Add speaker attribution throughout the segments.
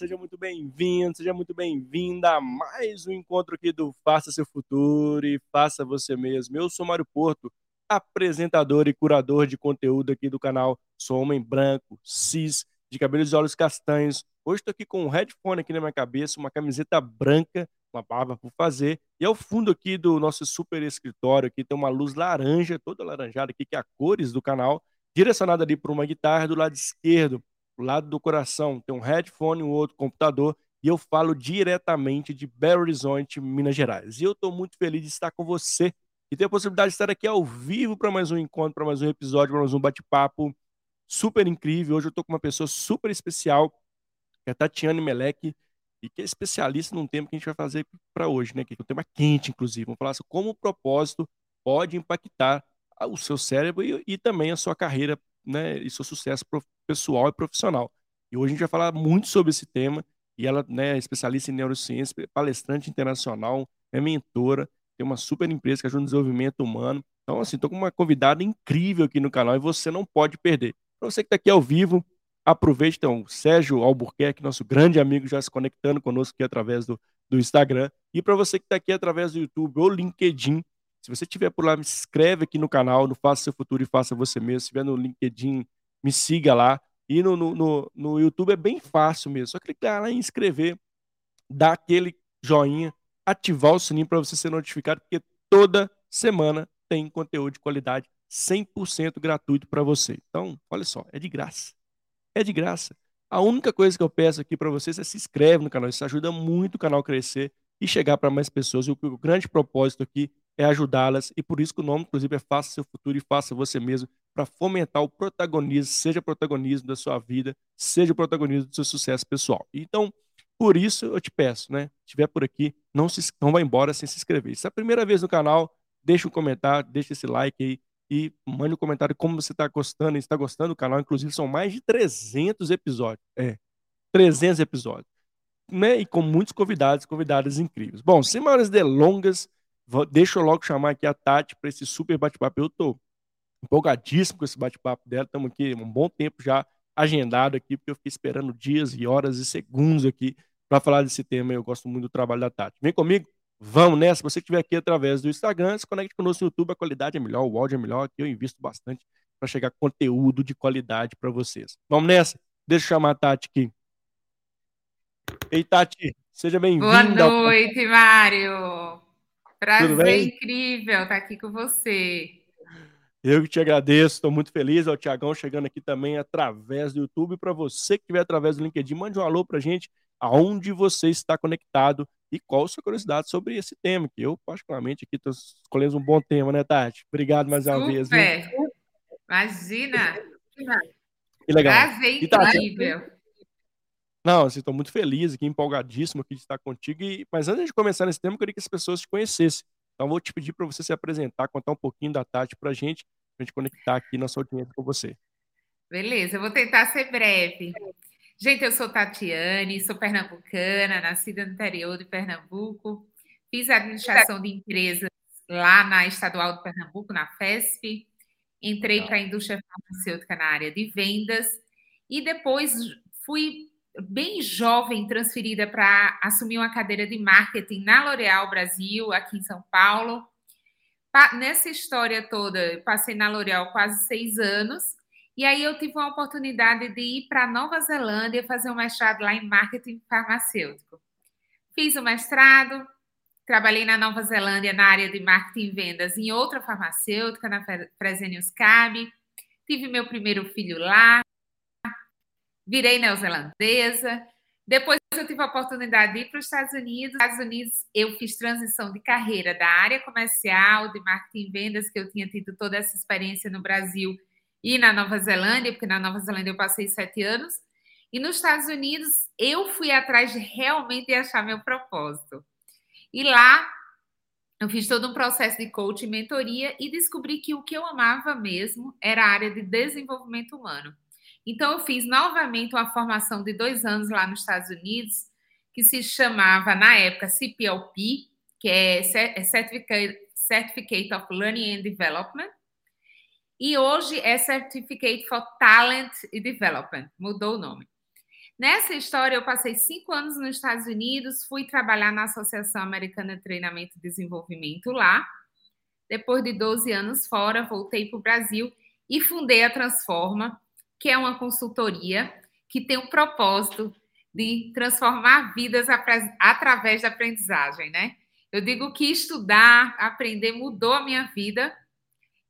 Speaker 1: seja muito bem-vindo, seja muito bem-vinda a mais um encontro aqui do Faça Seu Futuro e Faça Você Mesmo. Eu sou Mário Porto, apresentador e curador de conteúdo aqui do canal. Sou homem branco, cis, de cabelos e olhos castanhos. Hoje estou aqui com um headphone aqui na minha cabeça, uma camiseta branca, uma barba por fazer. E ao fundo aqui do nosso super escritório, aqui tem uma luz laranja, toda laranjada aqui, que é a cores do canal, direcionada ali para uma guitarra do lado esquerdo do lado do coração tem um headphone, um outro computador, e eu falo diretamente de Belo Horizonte, Minas Gerais. E eu estou muito feliz de estar com você e ter a possibilidade de estar aqui ao vivo para mais um encontro, para mais um episódio, para mais um bate-papo super incrível. Hoje eu estou com uma pessoa super especial, que é a Tatiane Melek, e que é especialista num tema que a gente vai fazer para hoje, né? Que é um tema quente, inclusive. Vamos falar sobre como o propósito pode impactar o seu cérebro e, e também a sua carreira né, e seu sucesso pessoal e profissional. E hoje a gente vai falar muito sobre esse tema. E ela né, é especialista em neurociência, palestrante internacional, é mentora, tem uma super empresa que ajuda no desenvolvimento humano. Então, assim, estou com uma convidada incrível aqui no canal e você não pode perder. Para você que está aqui ao vivo, aproveite. Então, Sérgio Albuquerque, nosso grande amigo, já se conectando conosco aqui através do, do Instagram. E para você que está aqui através do YouTube ou LinkedIn, se você estiver por lá, me inscreve aqui no canal, no Faça Seu Futuro e Faça Você Mesmo. Se estiver no LinkedIn, me siga lá. E no, no, no, no YouTube é bem fácil mesmo. Só clicar lá em inscrever, dar aquele joinha, ativar o sininho para você ser notificado, porque toda semana tem conteúdo de qualidade 100% gratuito para você. Então, olha só, é de graça. É de graça. A única coisa que eu peço aqui para vocês é se inscreve no canal. Isso ajuda muito o canal crescer e chegar para mais pessoas. E o grande propósito aqui é ajudá-las, e por isso que o nome, inclusive, é Faça Seu Futuro e Faça Você Mesmo, para fomentar o protagonismo, seja protagonismo da sua vida, seja protagonismo do seu sucesso pessoal. Então, por isso eu te peço, né? Se estiver por aqui, não, se, não vá embora sem se inscrever. Se é a primeira vez no canal, deixa um comentário, deixa esse like aí e mande um comentário como você está gostando, está gostando do canal. Inclusive, são mais de 300 episódios. É, 300 episódios. Né? E com muitos convidados, convidadas incríveis. Bom, sem maiores delongas, Deixa eu logo chamar aqui a Tati para esse super bate-papo. Eu estou empolgadíssimo com esse bate-papo dela. Estamos aqui um bom tempo já agendado aqui, porque eu fiquei esperando dias e horas e segundos aqui para falar desse tema. Eu gosto muito do trabalho da Tati. Vem comigo, vamos nessa. Se você estiver aqui através do Instagram, se conecte conosco no YouTube. A qualidade é melhor, o áudio é melhor. Aqui eu invisto bastante para chegar conteúdo de qualidade para vocês. Vamos nessa? Deixa eu chamar a Tati aqui. Ei, Tati, seja bem-vinda.
Speaker 2: Boa noite, Mário. Prazer incrível estar aqui com você.
Speaker 1: Eu que te agradeço, estou muito feliz. É o Tiagão chegando aqui também através do YouTube. Para você que estiver através do LinkedIn, mande um alô para a gente, aonde você está conectado e qual a sua curiosidade sobre esse tema, que eu, particularmente, aqui estou escolhendo um bom tema, né, Tati? Obrigado mais uma vez.
Speaker 2: Viu? Imagina!
Speaker 1: Que legal.
Speaker 2: Prazer incrível.
Speaker 1: Não, assim, estou muito feliz aqui, empolgadíssimo aqui de estar contigo. E, mas antes de começar nesse tema, eu queria que as pessoas te conhecessem. Então, vou te pedir para você se apresentar, contar um pouquinho da Tati para a gente, para a gente conectar aqui nossa audiência com você.
Speaker 2: Beleza, eu vou tentar ser breve. Gente, eu sou Tatiane, sou pernambucana, nascida no interior de Pernambuco. Fiz administração de empresas lá na Estadual de Pernambuco, na FESP. Entrei para a indústria farmacêutica na área de vendas. E depois fui bem jovem, transferida para assumir uma cadeira de marketing na L'Oréal Brasil, aqui em São Paulo. Nessa história toda, passei na L'Oréal quase seis anos, e aí eu tive uma oportunidade de ir para Nova Zelândia fazer um mestrado lá em marketing farmacêutico. Fiz o mestrado, trabalhei na Nova Zelândia na área de marketing e vendas em outra farmacêutica, na Fresenius Cabe. Tive meu primeiro filho lá, virei neozelandesa. Depois eu tive a oportunidade de ir para os Estados Unidos. Nos Estados Unidos eu fiz transição de carreira da área comercial, de marketing e vendas, que eu tinha tido toda essa experiência no Brasil e na Nova Zelândia, porque na Nova Zelândia eu passei sete anos. E nos Estados Unidos eu fui atrás de realmente achar meu propósito. E lá eu fiz todo um processo de coaching e mentoria e descobri que o que eu amava mesmo era a área de desenvolvimento humano. Então, eu fiz novamente uma formação de dois anos lá nos Estados Unidos, que se chamava, na época, CPLP, que é, é Certificate, of Learning and Development, e hoje é Certificate for Talent and Development, mudou o nome. Nessa história, eu passei cinco anos nos Estados Unidos, fui trabalhar na Associação Americana de Treinamento e Desenvolvimento lá. Depois de 12 anos fora, voltei para o Brasil e fundei a Transforma, que é uma consultoria que tem o propósito de transformar vidas através da aprendizagem, né? Eu digo que estudar, aprender mudou a minha vida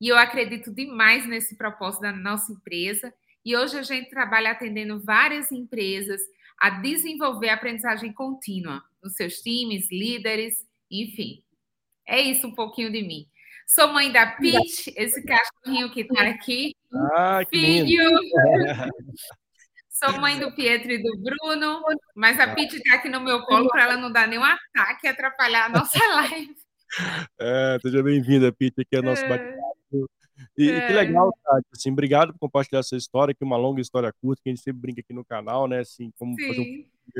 Speaker 2: e eu acredito demais nesse propósito da nossa empresa. E hoje a gente trabalha atendendo várias empresas a desenvolver a aprendizagem contínua nos seus times, líderes, enfim. É isso um pouquinho de mim. Sou mãe da Pete, esse cachorrinho que está aqui.
Speaker 1: Ah, que filho.
Speaker 2: Sou mãe do Pietro e do Bruno, mas a Pete está aqui no meu colo para ela não dar nenhum ataque e atrapalhar a nossa live.
Speaker 1: É, seja bem-vinda, Pete, aqui é nosso é. bate-papo. E, é. que legal, Tati, assim, obrigado por compartilhar essa história, que é uma longa história curta, que a gente sempre brinca aqui no canal, né, assim, como Sim. fazer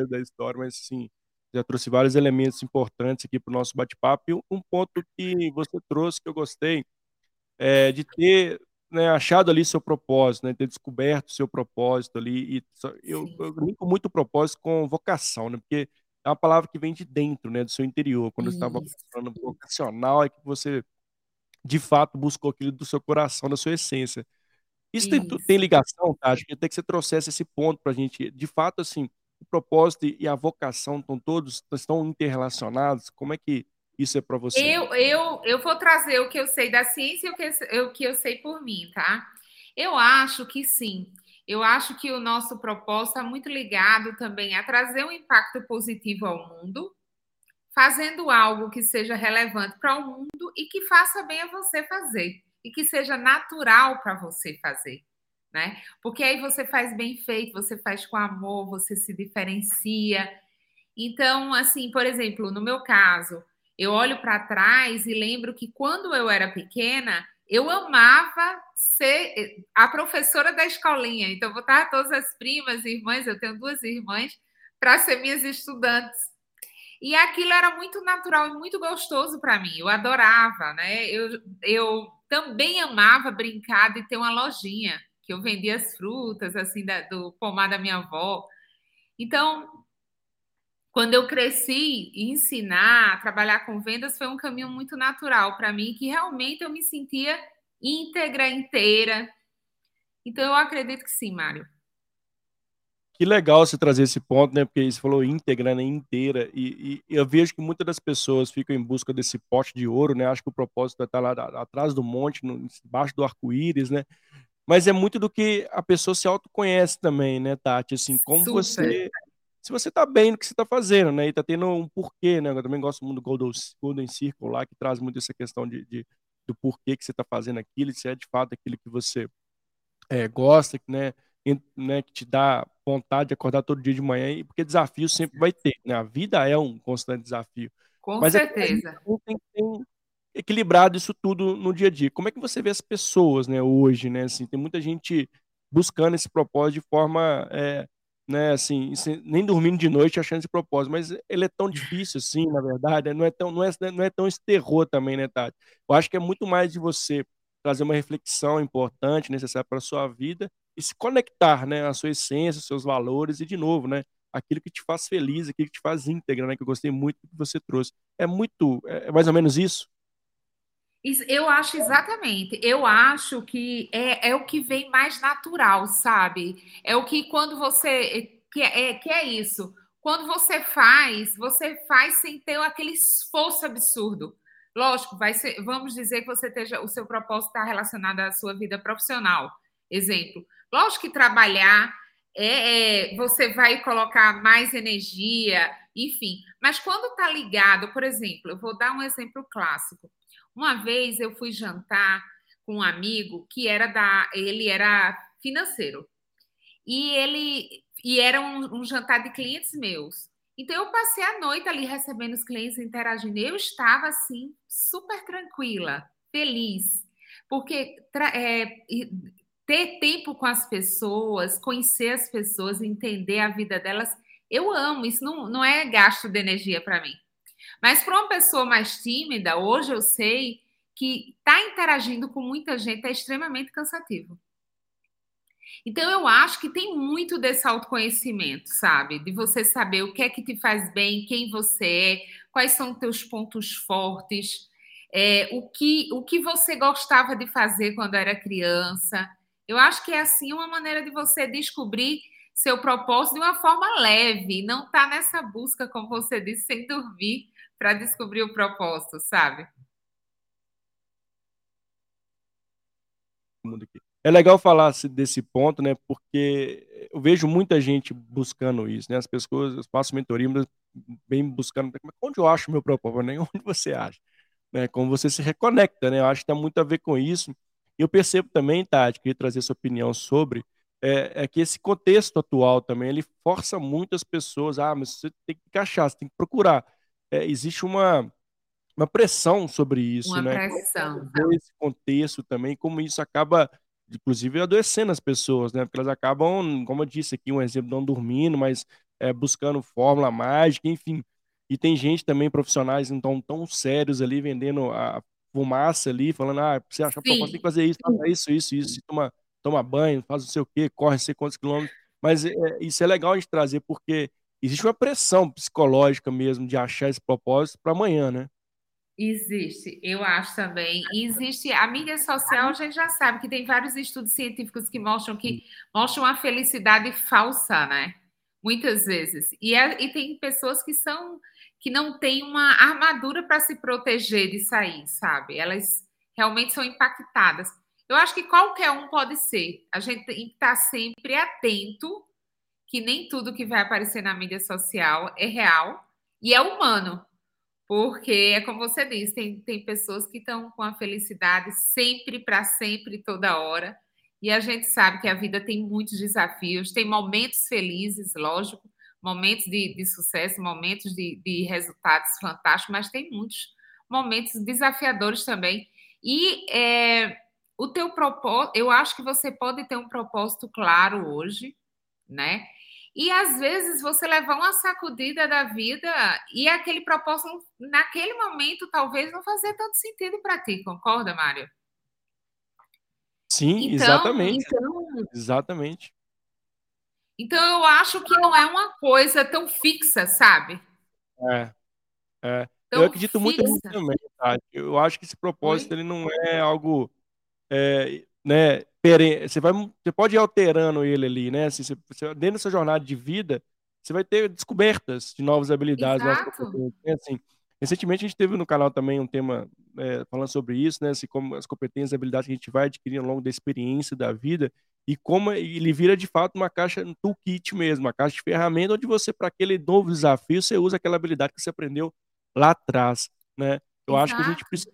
Speaker 1: um da história, mas, assim, já trouxe vários elementos importantes aqui para o nosso bate-papo, e um ponto que você trouxe, que eu gostei, é de ter né, achado ali seu propósito, né, ter descoberto seu propósito ali. E eu, eu linko muito propósito com vocação, né, porque é uma palavra que vem de dentro, né, do seu interior. Quando você estava falando vocacional, é que você de fato buscou aquilo do seu coração, da sua essência. Isso, Isso. Tem, tem, ligação, tá? Acho que até que você trouxesse esse ponto para a gente. De fato, assim, o propósito e a vocação estão todos estão interrelacionados. Como é que isso é para você?
Speaker 2: Eu, eu, eu vou trazer o que eu sei da ciência e o que, o que eu sei por mim, tá? Eu acho que sim. Eu acho que o nosso propósito está muito ligado também a trazer um impacto positivo ao mundo, fazendo algo que seja relevante para o mundo e que faça bem a você fazer e que seja natural para você fazer, né? Porque aí você faz bem feito, você faz com amor, você se diferencia. Então, assim, por exemplo, no meu caso, eu olho para trás e lembro que quando eu era pequena, eu amava ser eh, a professora da escolinha. Então, botar todas as primas e irmãs, eu tenho duas irmãs, para ser minhas estudantes. E aquilo era muito natural e muito gostoso para mim. Eu adorava, né? Eu, eu também amava brincar de ter uma lojinha, que eu vendia as frutas, assim, da, do pomar da minha avó. Então, quando eu cresci, ensinar, trabalhar com vendas foi um caminho muito natural para mim, que realmente eu me sentia íntegra, inteira. Então, eu acredito que sim, Mário.
Speaker 1: Que legal você trazer esse ponto, né? Porque você falou íntegra, né? Inteira. E, e, eu vejo que muitas das pessoas ficam em busca desse pote de ouro, né? Acho que o propósito é estar lá atrás do monte, no, embaixo do arco-íris, né? Mas é muito do que a pessoa se autoconhece também, né, Tati? Assim, como Super. você se você está bem no que você está fazendo, né? E está tendo um porquê, né? Eu também gosto muito do Golden, Golden Circle lá, que traz muito essa questão de, de do porquê que você está fazendo aquilo, se é de fato aquilo que você é, gosta, né? E, né? Que te dá vontade de acordar todo dia de manhã, porque desafio sempre vai ter, né? A vida é um constante desafio.
Speaker 2: Com Mas é certeza.
Speaker 1: É, tem equilibrado isso tudo no dia a dia. Como é que você vê as pessoas, né, hoje, né? Assim, tem muita gente buscando esse propósito de forma é, né, assim, nem dormindo de noite achando esse propósito, mas ele é tão difícil assim, na verdade, né, não é tão, não é, não é tão esse terror também, né, Tati? Eu acho que é muito mais de você trazer uma reflexão importante, necessária para a sua vida e se conectar, né, à sua essência, aos seus valores e, de novo, né, aquilo que te faz feliz, aquilo que te faz íntegra, né, que eu gostei muito do que você trouxe. É muito, é, é mais ou menos isso?
Speaker 2: Eu acho exatamente. Eu acho que é, é o que vem mais natural, sabe? É o que quando você. Que é, que é isso. Quando você faz, você faz sem ter aquele esforço absurdo. Lógico, vai ser, vamos dizer que você esteja, o seu propósito está relacionado à sua vida profissional. Exemplo. Lógico que trabalhar é, é, você vai colocar mais energia, enfim. Mas quando está ligado, por exemplo, eu vou dar um exemplo clássico. Uma vez eu fui jantar com um amigo que era da, ele era financeiro e ele e era um, um jantar de clientes meus. Então eu passei a noite ali recebendo os clientes, interagindo. Eu estava assim super tranquila, feliz, porque é, ter tempo com as pessoas, conhecer as pessoas, entender a vida delas, eu amo. Isso não, não é gasto de energia para mim. Mas para uma pessoa mais tímida, hoje eu sei que estar tá interagindo com muita gente é extremamente cansativo. Então, eu acho que tem muito desse autoconhecimento, sabe? De você saber o que é que te faz bem, quem você é, quais são os teus pontos fortes, é, o, que, o que você gostava de fazer quando era criança. Eu acho que é assim uma maneira de você descobrir seu propósito de uma forma leve, não tá nessa busca, como você disse, sem dormir para descobrir o propósito, sabe?
Speaker 1: É legal falar desse ponto, né? Porque eu vejo muita gente buscando isso, né? As pessoas, eu faço mentoria, bem buscando, onde eu acho meu propósito, nem onde você acha, né? Como você se reconecta, né? Eu acho que tem muito a ver com isso. E eu percebo também, Tati, queria trazer sua opinião sobre, é, é, que esse contexto atual também, ele força muitas pessoas, ah, mas você tem que encaixar, você tem que procurar. É, existe uma, uma pressão sobre isso,
Speaker 2: uma
Speaker 1: né?
Speaker 2: pressão.
Speaker 1: Esse contexto também, como isso acaba inclusive adoecendo as pessoas, né? Porque elas acabam, como eu disse aqui, um exemplo, não dormindo, mas é, buscando fórmula mágica, enfim. E tem gente também, profissionais, então, tão sérios ali, vendendo a fumaça ali, falando, ah, você acha que tem que fazer isso, faça isso, isso, isso, toma, toma banho, faz não sei o quê, corre sei quantos quilômetros. Mas é, isso é legal a gente trazer, porque existe uma pressão psicológica mesmo de achar esse propósito para amanhã, né?
Speaker 2: Existe, eu acho também. E existe a mídia social, a gente já sabe que tem vários estudos científicos que mostram que mostram a felicidade falsa, né? Muitas vezes. E, é, e tem pessoas que são que não têm uma armadura para se proteger de sair, sabe? Elas realmente são impactadas. Eu acho que qualquer um pode ser. A gente tem que estar sempre atento que nem tudo que vai aparecer na mídia social é real e é humano. Porque é como você disse, tem, tem pessoas que estão com a felicidade sempre, para sempre, toda hora. E a gente sabe que a vida tem muitos desafios, tem momentos felizes, lógico, momentos de, de sucesso, momentos de, de resultados fantásticos, mas tem muitos momentos desafiadores também. E é, o teu propósito, eu acho que você pode ter um propósito claro hoje, né? E às vezes você levar uma sacudida da vida e aquele propósito, naquele momento, talvez não fazer tanto sentido para ti, concorda, Mário?
Speaker 1: Sim, então, exatamente. Então, exatamente.
Speaker 2: Então eu acho que não é uma coisa tão fixa, sabe?
Speaker 1: É. é. eu acredito fixa. muito nisso também, tá? Eu acho que esse propósito ele não é algo é, né, você vai, você pode ir alterando ele ali, né? Assim, você, você, dentro dessa jornada de vida, você vai ter descobertas de novas habilidades, novas assim, recentemente a gente teve no canal também um tema é, falando sobre isso, né? Assim, como as competências e habilidades que a gente vai adquirindo ao longo da experiência da vida e como ele vira de fato uma caixa um toolkit mesmo, uma caixa de ferramenta onde você para aquele novo desafio você usa aquela habilidade que você aprendeu lá atrás, né? Eu Exato. acho que a gente precisa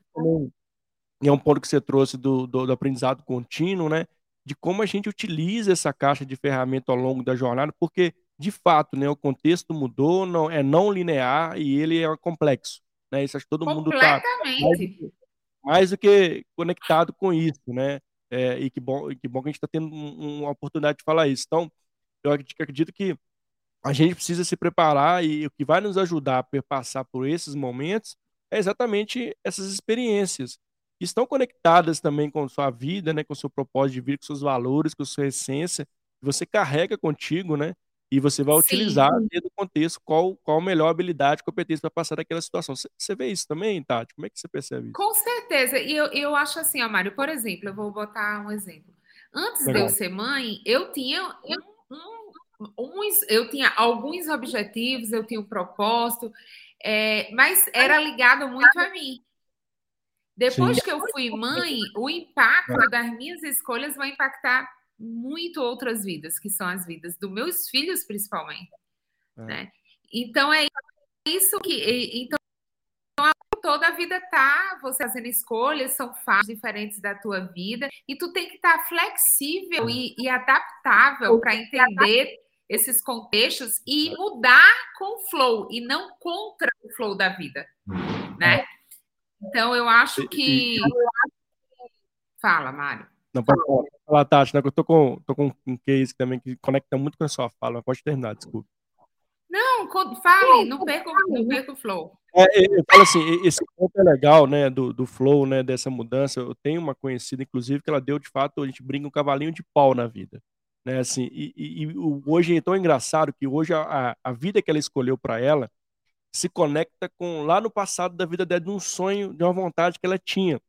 Speaker 1: e é um ponto que você trouxe do, do, do, aprendizado contínuo, né? De como a gente utiliza essa caixa de ferramenta ao longo da jornada, porque, de fato, né, o contexto mudou, não, é não linear e ele é complexo. Né? Isso acho que todo mundo está mais, mais, do que conectado com isso, né? É, e que bom, que bom que a gente está tendo um, uma oportunidade de falar isso. Então, eu acredito que a gente precisa se preparar e o que vai nos ajudar a passar por esses momentos é exatamente essas experiências estão conectadas também com sua vida, né, com seu propósito de vida, com seus valores, com sua essência, você carrega contigo, né? E você vai Sim. utilizar dentro do contexto qual, qual a melhor habilidade, competência para passar daquela situação. Você vê isso também, Tati? Como é que você percebe isso?
Speaker 2: Com certeza. E eu, eu acho assim, ó, Mário, por exemplo, eu vou botar um exemplo. Antes Legal. de eu ser mãe, eu tinha um, uns, eu tinha alguns objetivos, eu tinha um propósito, é, mas era ligado muito a mim. Depois Sim. que eu fui mãe, o impacto é. das minhas escolhas vai impactar muito outras vidas, que são as vidas dos meus filhos, principalmente. É. Né? Então é isso que. Então, toda a vida tá você fazendo escolhas, são fases diferentes da tua vida, e tu tem que estar tá flexível e, e adaptável para entender esses contextos e mudar com o flow e não contra o flow da vida, né? É. Então, eu acho que. Fala, Mário.
Speaker 1: Não, pode falar, Tati, né? Eu tô com, tô com um case também que conecta muito com a sua fala, mas pode terminar, desculpa.
Speaker 2: Não, fale, não perca, não perca o flow.
Speaker 1: É, eu falo assim, esse ponto é legal, né, do, do flow, né, dessa mudança. Eu tenho uma conhecida, inclusive, que ela deu, de fato, a gente brinca um cavalinho de pau na vida. né? Assim, e, e, e hoje é tão engraçado que hoje a, a vida que ela escolheu para ela se conecta com lá no passado da vida dela, de um sonho, de uma vontade que ela tinha.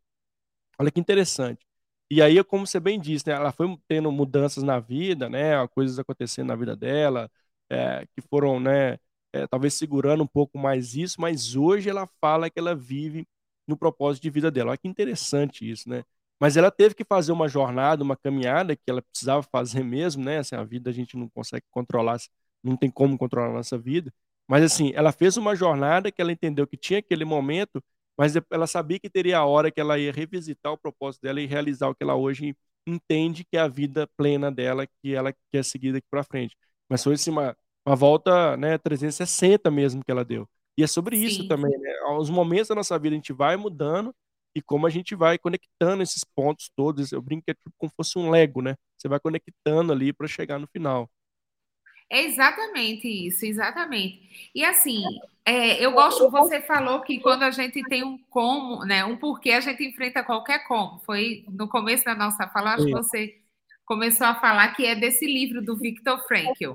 Speaker 1: Olha que interessante. E aí, como você bem disse, né, ela foi tendo mudanças na vida, né, coisas acontecendo na vida dela, é, que foram, né, é, talvez segurando um pouco mais isso, mas hoje ela fala que ela vive no propósito de vida dela. Olha que interessante isso, né? Mas ela teve que fazer uma jornada, uma caminhada que ela precisava fazer mesmo, né? Assim, a vida a gente não consegue controlar, não tem como controlar a nossa vida. Mas assim, ela fez uma jornada que ela entendeu que tinha aquele momento, mas ela sabia que teria a hora que ela ia revisitar o propósito dela e realizar o que ela hoje entende que é a vida plena dela, que ela quer seguir daqui para frente. Mas foi assim, uma, uma volta né, 360 mesmo que ela deu. E é sobre Sim. isso também, né? Aos momentos da nossa vida a gente vai mudando e como a gente vai conectando esses pontos todos. Eu brinco que é tipo como fosse um Lego, né? Você vai conectando ali para chegar no final.
Speaker 2: É exatamente isso, exatamente. E assim, é, eu gosto, você falou que quando a gente tem um como, né, um porquê, a gente enfrenta qualquer como. Foi no começo da nossa fala, acho Sim. que você começou a falar que é desse livro do Viktor Frankl.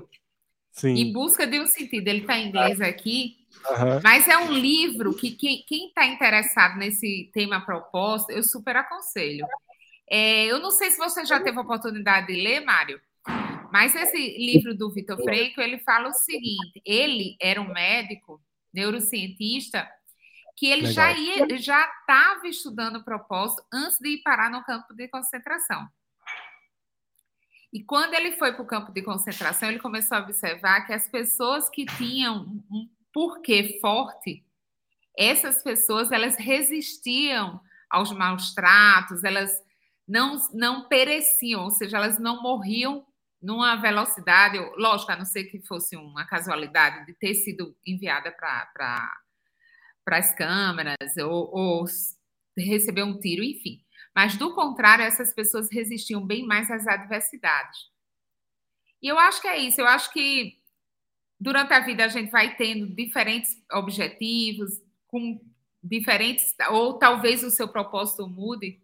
Speaker 2: Sim. Em busca de um sentido. Ele está em inglês aqui, uhum. mas é um livro que quem está interessado nesse tema proposto, eu super aconselho. É, eu não sei se você já teve a oportunidade de ler, Mário. Mas esse livro do Vitor Freire, ele fala o seguinte: ele era um médico, neurocientista, que ele Legal. já ia, já estava estudando o propósito antes de ir parar no campo de concentração. E quando ele foi para o campo de concentração, ele começou a observar que as pessoas que tinham um porquê forte, essas pessoas elas resistiam aos maus tratos, elas não, não pereciam, ou seja, elas não morriam numa velocidade, lógico, a não ser que fosse uma casualidade de ter sido enviada para as câmeras ou, ou receber um tiro, enfim. Mas, do contrário, essas pessoas resistiam bem mais às adversidades. E eu acho que é isso. Eu acho que durante a vida a gente vai tendo diferentes objetivos, com diferentes, ou talvez o seu propósito mude.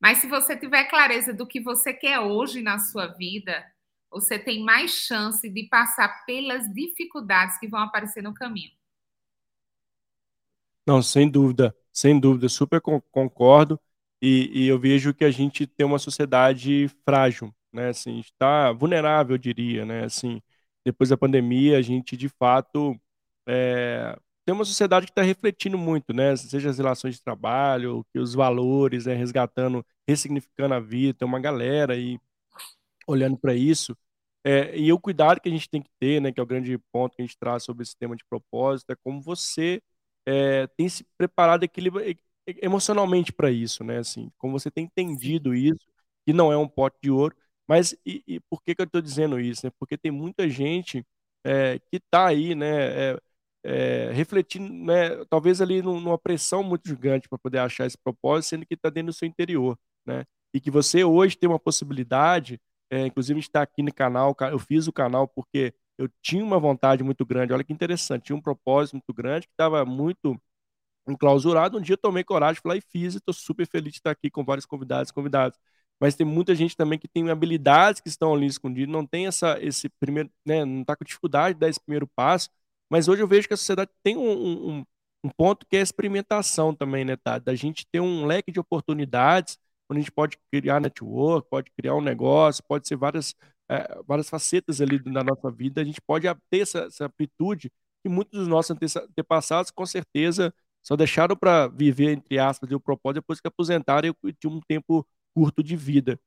Speaker 2: Mas se você tiver clareza do que você quer hoje na sua vida, você tem mais chance de passar pelas dificuldades que vão aparecer no caminho.
Speaker 1: Não, sem dúvida, sem dúvida, super concordo. E, e eu vejo que a gente tem uma sociedade frágil, né? Assim, está vulnerável, eu diria, né? Assim, depois da pandemia, a gente de fato é, tem uma sociedade que está refletindo muito, né? Seja as relações de trabalho, que os valores, né? resgatando, ressignificando a vida, tem uma galera aí olhando para isso. É, e o cuidado que a gente tem que ter, né, que é o grande ponto que a gente traz sobre esse tema de propósito, é como você é, tem se preparado emocionalmente para isso, né? Assim, como você tem entendido isso, que não é um pote de ouro. Mas e, e por que, que eu estou dizendo isso? Né? Porque tem muita gente é, que está aí, né? É, é, refletindo, né, talvez ali numa pressão muito gigante para poder achar esse propósito, sendo que está dentro do seu interior, né? E que você hoje tem uma possibilidade é, inclusive, está aqui no canal. Eu fiz o canal porque eu tinha uma vontade muito grande. Olha que interessante, tinha um propósito muito grande que estava muito enclausurado. Um dia eu tomei coragem, fui lá e fiz, estou super feliz de estar aqui com vários convidados convidadas. Mas tem muita gente também que tem habilidades que estão ali escondidas, não tem essa, esse primeiro, né, não está com dificuldade de dar esse primeiro passo. Mas hoje eu vejo que a sociedade tem um, um, um ponto que é a experimentação também, né, tá? Da gente ter um leque de oportunidades onde a gente pode criar network, pode criar um negócio, pode ser várias, é, várias facetas ali na nossa vida, a gente pode ter essa, essa amplitude que muitos dos nossos antepassados, com certeza, só deixaram para viver, entre aspas, o propósito depois que aposentaram e tinham um tempo curto de vida.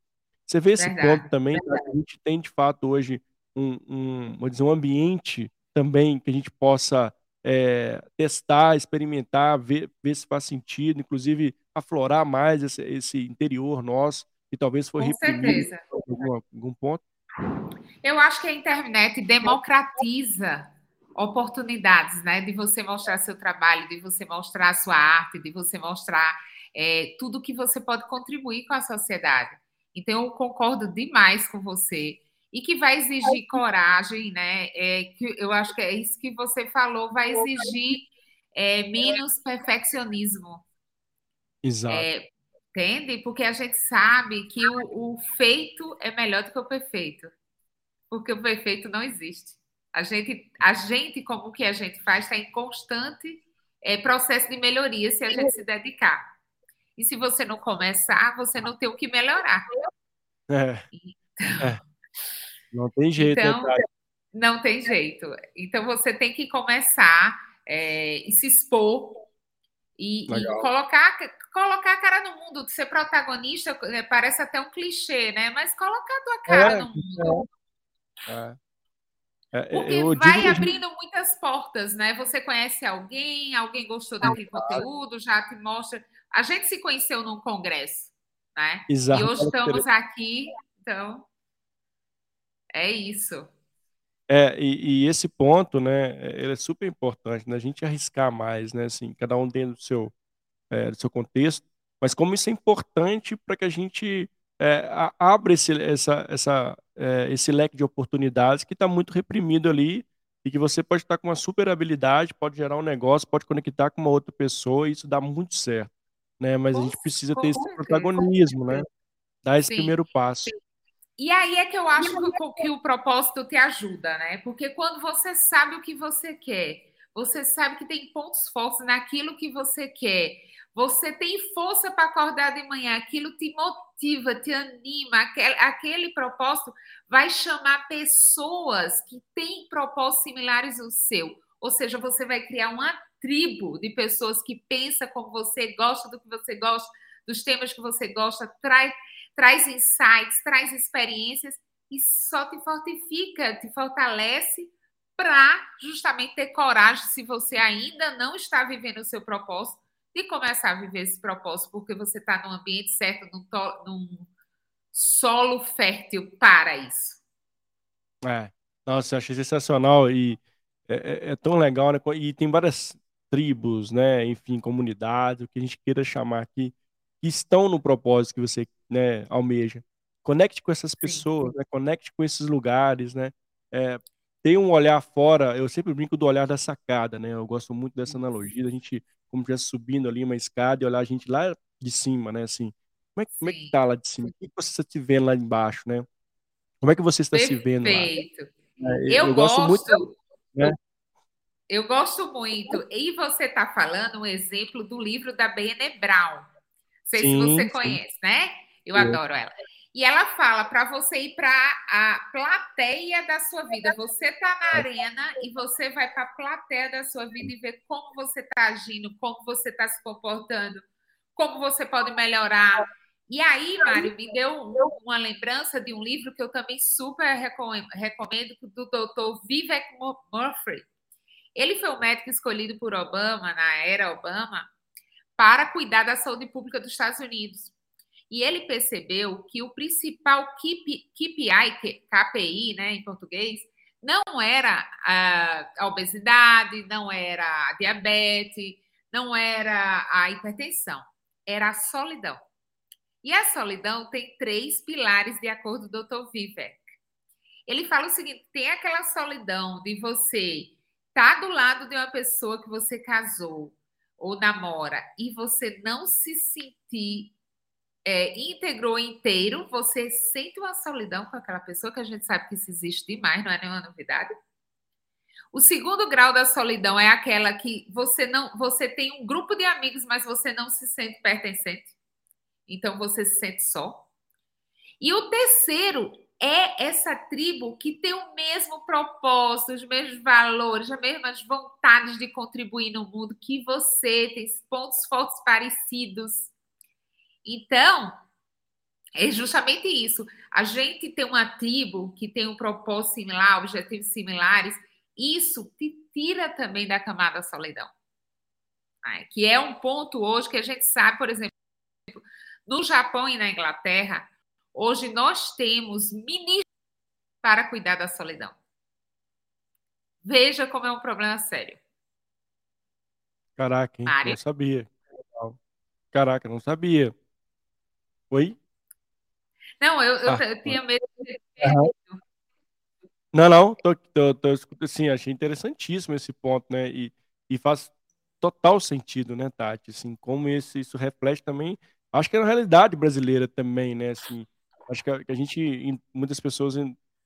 Speaker 1: Você vê esse verdade, ponto também, tá? a gente tem de fato hoje um, um, vou dizer, um ambiente também que a gente possa é, testar, experimentar, ver, ver se faz sentido, inclusive aflorar mais esse, esse interior nosso, que talvez foi Com reprimido certeza. em algum, algum ponto?
Speaker 2: Eu acho que a internet democratiza oportunidades, né? De você mostrar seu trabalho, de você mostrar sua arte, de você mostrar é, tudo que você pode contribuir com a sociedade. Então, eu concordo demais com você e que vai exigir coragem, né? É, que eu acho que é isso que você falou, vai exigir é, menos perfeccionismo.
Speaker 1: Exato. É,
Speaker 2: entende? Porque a gente sabe que o, o, feito é melhor do que o perfeito. porque o perfeito não existe. A gente, a gente como que a gente faz, está em constante é, processo de melhoria se a gente se dedicar. E se você não começar, você não tem o que melhorar.
Speaker 1: É. Então, é. Não tem jeito,
Speaker 2: então, né, Não tem jeito. Então você tem que começar é, e se expor e, e, colocar, colocar a cara no mundo, ser protagonista, né, parece até um clichê, né? Mas colocar a tua cara é, no mundo. É. É, Porque vai abrindo muitas portas, né? Você conhece alguém, alguém gostou daquele conteúdo, já te mostra. A gente se conheceu num congresso, né? Exato. E hoje estamos aqui, então é isso.
Speaker 1: É, e, e, esse ponto, né, ele é super importante, né, a gente arriscar mais, né, assim, cada um dentro do seu, é, do seu contexto, mas como isso é importante para que a gente é, abra esse, essa, essa, é, esse leque de oportunidades que está muito reprimido ali e que você pode estar com uma super habilidade, pode gerar um negócio, pode conectar com uma outra pessoa e isso dá muito certo, né, mas a gente precisa ter esse protagonismo, né, dar esse Sim. primeiro passo.
Speaker 2: E aí é que eu acho que, que o propósito te ajuda, né? Porque quando você sabe o que você quer, você sabe que tem pontos fortes naquilo que você quer, você tem força para acordar de manhã, aquilo te motiva, te anima, aquele, aquele propósito vai chamar pessoas que têm propósitos similares ao seu. Ou seja, você vai criar uma tribo de pessoas que pensa como você, gosta do que você gosta, dos temas que você gosta, traz traz insights, traz experiências e só te fortifica, te fortalece para justamente ter coragem, se você ainda não está vivendo o seu propósito, de começar a viver esse propósito, porque você está no ambiente certo, num, to, num solo fértil para isso.
Speaker 1: É, nossa, eu achei sensacional e é, é, é, tão legal, né? E tem várias tribos, né? Enfim, comunidades, o que a gente queira chamar aqui, que estão no propósito que você né, almeja. Conecte com essas pessoas, né? conecte com esses lugares, né? É, tem um olhar fora, eu sempre brinco do olhar da sacada, né? Eu gosto muito dessa analogia, a gente como estivesse subindo ali uma escada e olhar a gente lá de cima, né? Assim, como é, como é que tá lá de cima? O que você está te vendo lá embaixo, né? Como é que você está Perfeito. se vendo lá?
Speaker 2: É, eu, eu, gosto, gosto muito, né? Eu gosto muito. E você está falando um exemplo do livro da Bene Brown. Não sei sim, se você sim. conhece, né? Eu é. adoro ela. E ela fala para você ir para a plateia da sua vida. Você está na arena e você vai para a plateia da sua vida e ver como você está agindo, como você está se comportando, como você pode melhorar. E aí, Mário, me deu uma lembrança de um livro que eu também super recomendo, do doutor Vivek Murphy. Ele foi o médico escolhido por Obama, na era Obama, para cuidar da saúde pública dos Estados Unidos. E ele percebeu que o principal KPI, KPI né, em português, não era a obesidade, não era a diabetes, não era a hipertensão, era a solidão. E a solidão tem três pilares, de acordo com o Dr. Vivek. Ele fala o seguinte: tem aquela solidão de você estar tá do lado de uma pessoa que você casou ou namora e você não se sentir é, íntegro inteiro, você sente uma solidão com aquela pessoa, que a gente sabe que isso existe demais, não é nenhuma novidade. O segundo grau da solidão é aquela que você não, você tem um grupo de amigos, mas você não se sente pertencente. Então você se sente só. E o terceiro é essa tribo que tem o mesmo propósito, os mesmos valores, as mesmas vontades de contribuir no mundo que você, tem pontos fortes parecidos. Então, é justamente isso. A gente tem uma tribo que tem um propósito similar, objetivos similares, isso te tira também da camada solidão. Né? Que é um ponto hoje que a gente sabe, por exemplo, no Japão e na Inglaterra, hoje nós temos ministros para cuidar da solidão. Veja como é um problema sério.
Speaker 1: Caraca, hein? Não sabia. Caraca, não sabia. Oi?
Speaker 2: Não, eu, eu, ah, eu tinha medo de uhum.
Speaker 1: Não, não, tô, tô, tô, assim, achei interessantíssimo esse ponto, né? E, e faz total sentido, né, Tati? Assim, como esse, isso reflete também, acho que é na realidade brasileira também, né? Assim, acho que a, que a gente, muitas pessoas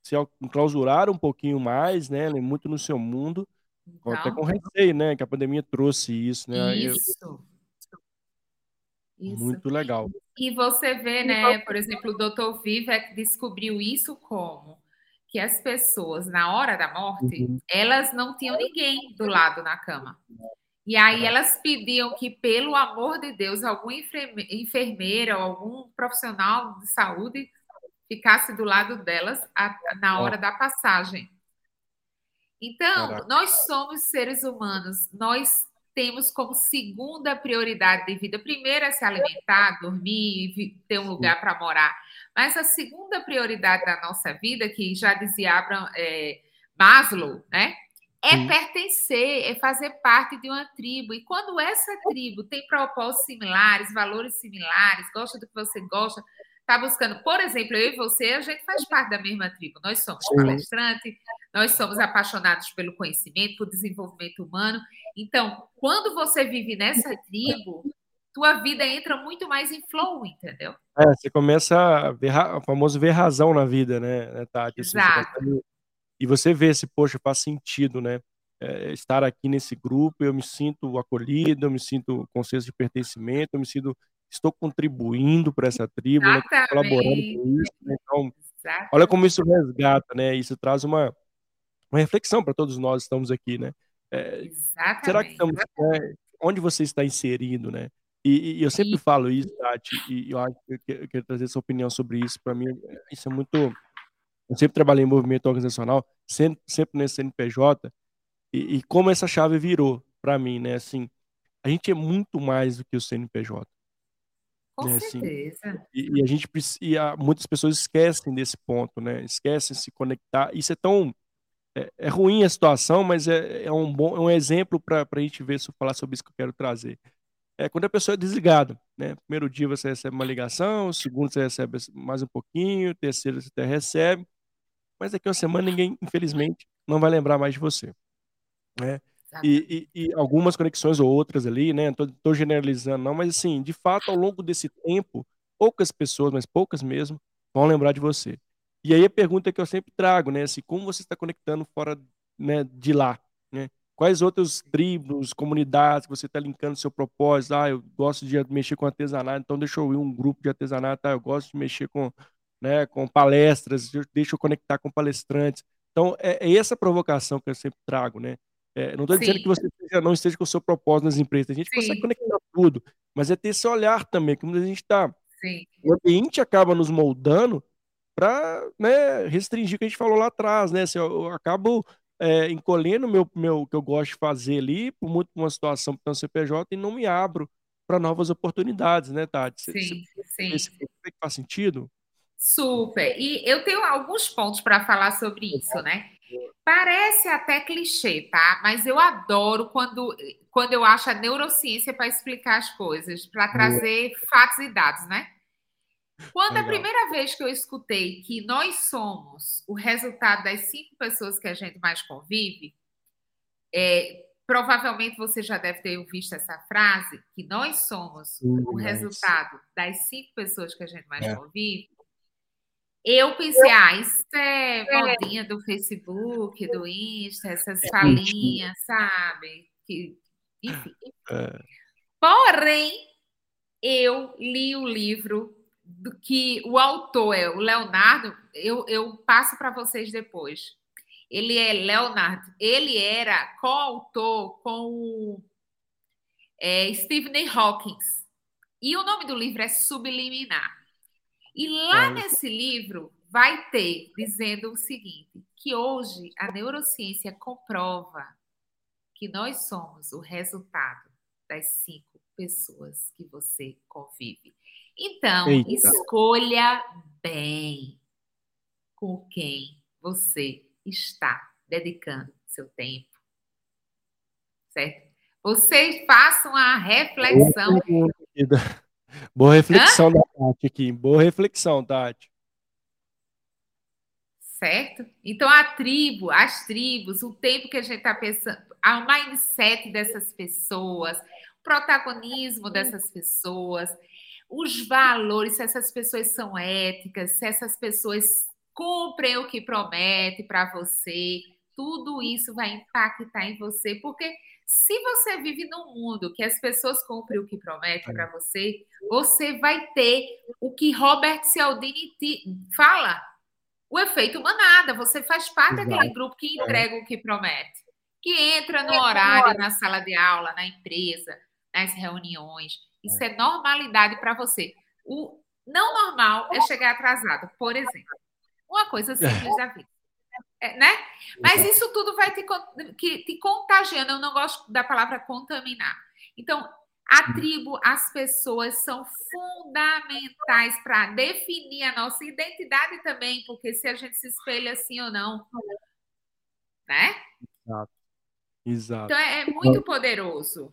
Speaker 1: se enclausuraram um pouquinho mais, né? Muito no seu mundo. Então, até com receio, né? Que a pandemia trouxe isso, né?
Speaker 2: Isso. Eu...
Speaker 1: Isso. Muito legal.
Speaker 2: E você vê, né? Por exemplo, o Dr. Vivek descobriu isso como que as pessoas, na hora da morte, uhum. elas não tinham ninguém do lado na cama. E aí elas pediam que, pelo amor de Deus, algum enfermeira ou algum profissional de saúde ficasse do lado delas na hora da passagem. Então, Caraca. nós somos seres humanos, nós temos como segunda prioridade de vida. Primeiro é se alimentar, dormir, ter um lugar para morar. Mas a segunda prioridade da nossa vida, que já dizia Abraham, é, Maslow, né? É Sim. pertencer, é fazer parte de uma tribo. E quando essa tribo tem propósitos similares, valores similares, gosta do que você gosta, está buscando. Por exemplo, eu e você, a gente faz parte da mesma tribo. Nós somos palestrantes, nós somos apaixonados pelo conhecimento, pelo desenvolvimento humano. Então, quando você vive nessa tribo, tua vida entra muito mais em flow, entendeu?
Speaker 1: É, você começa a ver, o famoso ver razão na vida, né, né Tati?
Speaker 2: Assim, Exato. Você
Speaker 1: e você vê se, poxa, faz sentido, né? É, estar aqui nesse grupo, eu me sinto acolhido, eu me sinto com senso de pertencimento, eu me sinto estou contribuindo para essa tribo, né, colaborando com isso. Né? Então, Exatamente. olha como isso resgata, né? Isso traz uma, uma reflexão para todos nós que estamos aqui, né? É, será que estamos, né, onde você está inserido, né? E, e eu sempre falo isso, Tati, e eu acho que eu quero trazer sua opinião sobre isso. Para mim, isso é muito. Eu sempre trabalhei em movimento organizacional, sempre, sempre nesse CNPJ, e, e como essa chave virou para mim, né? Assim, a gente é muito mais do que o CNPJ.
Speaker 2: Com né, assim, certeza.
Speaker 1: E, e, a gente e a, muitas pessoas esquecem desse ponto, né? Esquecem de se conectar. Isso é tão é, é ruim a situação, mas é, é um bom é um exemplo para a gente ver se eu falar sobre isso que eu quero trazer. É quando a pessoa é desligada, né? Primeiro dia você recebe uma ligação, segundo você recebe mais um pouquinho, terceiro você até recebe, mas daqui a uma semana ninguém, infelizmente, não vai lembrar mais de você, né? E, e, e, algumas conexões ou outras ali, né? Tô generalizando, não, mas assim, de fato, ao longo desse tempo, poucas pessoas, mas poucas mesmo, vão lembrar de você. E aí a pergunta que eu sempre trago, né? Assim, como você está conectando fora né, de lá, né? Quais outros tribos, comunidades que você está linkando seu propósito? Ah, eu gosto de mexer com artesanato, então deixa eu ir um grupo de artesanato. Ah, eu gosto de mexer com, né, com palestras, deixa eu conectar com palestrantes. Então, é, é essa provocação que eu sempre trago, né? É, não estou dizendo que você não esteja com o seu propósito nas empresas. A gente Sim. consegue conectar tudo, mas é ter esse olhar também, que a gente está. O ambiente acaba nos moldando para né, restringir o que a gente falou lá atrás, né? Assim, eu, eu acabo é, encolhendo o meu, meu, que eu gosto de fazer ali, por muito uma situação para o CPJ, e não me abro para novas oportunidades, né, Tati?
Speaker 2: Sim, sim.
Speaker 1: Esse, faz sentido?
Speaker 2: Super. E eu tenho alguns pontos para falar sobre isso, né? Parece até clichê, tá? Mas eu adoro quando, quando eu acho a neurociência para explicar as coisas, para trazer fatos e dados, né? Quando Legal. a primeira vez que eu escutei que nós somos o resultado das cinco pessoas que a gente mais convive, é, provavelmente você já deve ter visto essa frase, que nós somos o resultado das cinco pessoas que a gente mais é. convive. Eu pensei, ah, isso é, é modinha do Facebook, do Insta, essas é falinhas, sabe? Que, enfim. É. Porém, eu li o livro do que o autor é o Leonardo, eu, eu passo para vocês depois. Ele é Leonardo, ele era coautor com o é, Stephen Hawking. E o nome do livro é Subliminar. E lá nesse livro vai ter dizendo o seguinte: que hoje a neurociência comprova que nós somos o resultado das cinco pessoas que você convive. Então, Eita. escolha bem com quem você está dedicando seu tempo. Certo? Vocês façam a reflexão.
Speaker 1: Boa reflexão Hã? da Tati aqui. Boa reflexão, Tati.
Speaker 2: Certo? Então, a tribo, as tribos, o tempo que a gente está pensando, o mindset dessas pessoas, o protagonismo dessas pessoas, os valores, se essas pessoas são éticas, se essas pessoas cumprem o que promete para você. Tudo isso vai impactar em você, porque se você vive num mundo que as pessoas cumprem o que prometem para você, você vai ter o que Robert Cialdini fala, o efeito manada. Você faz parte Exato. daquele grupo que entrega o que promete, que entra no horário, na sala de aula, na empresa, nas reuniões. Isso é normalidade para você. O não normal é chegar atrasado, por exemplo. Uma coisa simples da vida. É, né? Mas isso tudo vai te, que, te contagiando. Eu não gosto da palavra contaminar. Então, a tribo, as pessoas são fundamentais para definir a nossa identidade também, porque se a gente se espelha assim ou não, né?
Speaker 1: Exato. Exato.
Speaker 2: Então é, é muito poderoso.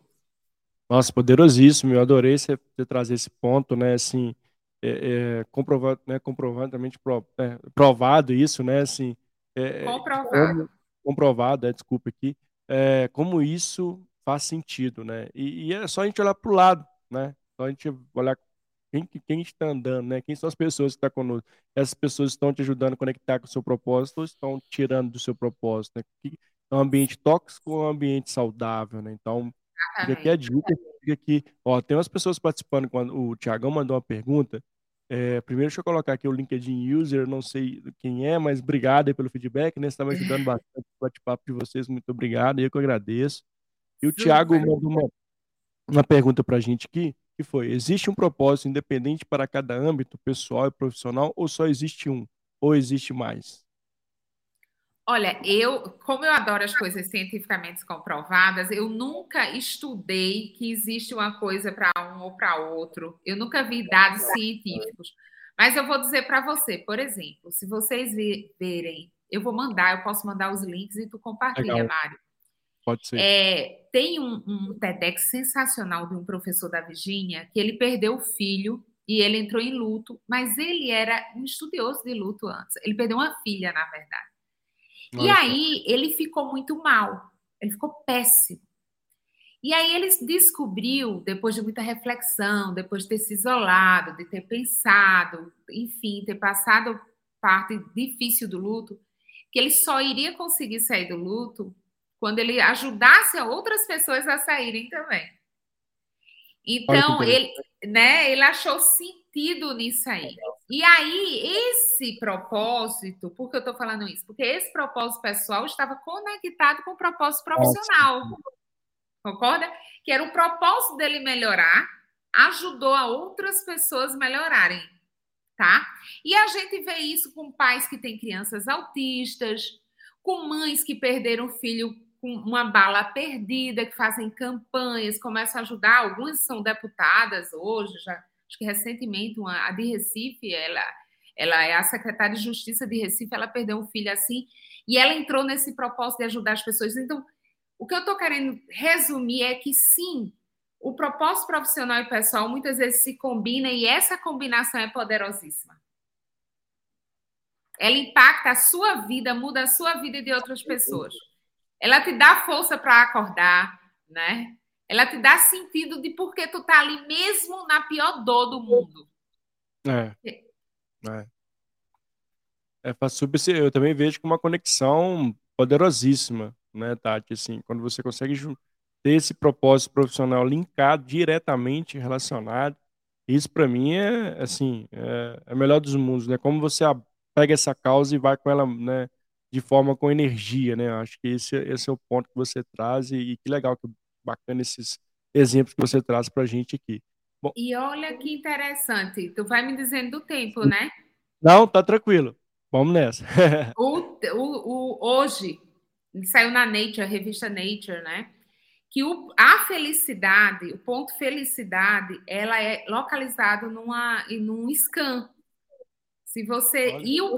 Speaker 1: Nossa, poderosíssimo. Eu adorei você, você trazer esse ponto, né? Assim, é, é, comprovado, né? comprovadamente é, provado isso, né? Assim,
Speaker 2: é, é, comprovado.
Speaker 1: Comprovado, é, desculpa aqui, é, como isso faz sentido, né? E, e, é só a gente olhar para o lado, né? Só a gente olhar quem, quem está andando, né? Quem são as pessoas que estão tá conosco? Essas pessoas estão te ajudando a conectar com o seu propósito ou estão tirando do seu propósito, né? É um ambiente tóxico ou um ambiente saudável, né? Então, fica aqui a dica, fica aqui, ó, tem umas pessoas participando, quando o Tiagão mandou uma pergunta, é, primeiro, deixa eu colocar aqui o LinkedIn User, não sei quem é, mas obrigado pelo feedback, né? Você está me ajudando bastante o bate-papo de vocês, muito obrigado, eu que agradeço. E o Thiago mandou uma, uma pergunta para a gente aqui, que foi, existe um propósito independente para cada âmbito, pessoal e profissional, ou só existe um? Ou existe mais?
Speaker 2: Olha, eu, como eu adoro as coisas cientificamente comprovadas, eu nunca estudei que existe uma coisa para um ou para outro. Eu nunca vi dados científicos. Mas eu vou dizer para você, por exemplo, se vocês verem, eu vou mandar, eu posso mandar os links e tu compartilha, Legal. Mário.
Speaker 1: Pode ser.
Speaker 2: É, tem um, um TEDx sensacional de um professor da Virgínia que ele perdeu o filho e ele entrou em luto, mas ele era um estudioso de luto antes. Ele perdeu uma filha, na verdade. Nossa. E aí ele ficou muito mal, ele ficou péssimo. E aí ele descobriu, depois de muita reflexão, depois de ter se isolado, de ter pensado, enfim, ter passado parte difícil do luto, que ele só iria conseguir sair do luto quando ele ajudasse outras pessoas a saírem também. Então, ele, né, ele achou sentido nisso aí. E aí, esse propósito, por que eu estou falando isso? Porque esse propósito pessoal estava conectado com o propósito profissional. Concorda? Que era o propósito dele melhorar, ajudou a outras pessoas melhorarem, tá? E a gente vê isso com pais que têm crianças autistas, com mães que perderam filho com uma bala perdida, que fazem campanhas, começam a ajudar. Algumas são deputadas hoje, já acho que recentemente uma, a de Recife, ela, ela é a secretária de Justiça de Recife, ela perdeu um filho assim, e ela entrou nesse propósito de ajudar as pessoas. Então, o que eu estou querendo resumir é que sim, o propósito profissional e pessoal muitas vezes se combina e essa combinação é poderosíssima. Ela impacta a sua vida, muda a sua vida e de outras pessoas. Ela te dá força para acordar, né? Ela te dá sentido de por que tu tá ali mesmo na pior dor do mundo.
Speaker 1: É. É. é faz eu também vejo como uma conexão poderosíssima, né, Tati? Assim, quando você consegue ter esse propósito profissional linkado diretamente relacionado, isso para mim é assim é, é melhor dos mundos, né? Como você pega essa causa e vai com ela, né? de forma com energia, né? Acho que esse, esse é o ponto que você traz e, e que legal, que bacana esses exemplos que você traz para a gente aqui.
Speaker 2: Bom, e olha que interessante, tu vai me dizendo do tempo, né?
Speaker 1: Não, tá tranquilo. Vamos nessa.
Speaker 2: o, o, o, hoje, saiu na Nature, a revista Nature, né? Que o, a felicidade, o ponto felicidade, ela é localizado numa, num scan. Se você. Olha. E o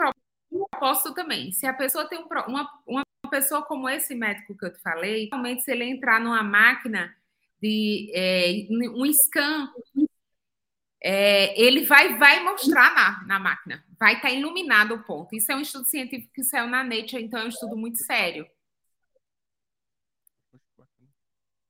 Speaker 2: propósito também. Se a pessoa tem um, uma, uma pessoa como esse médico que eu te falei, realmente se ele entrar numa máquina de é, um scan, é, ele vai, vai mostrar na, na máquina, vai estar tá iluminado o ponto. Isso é um estudo científico que saiu na Nature, então é um estudo muito sério.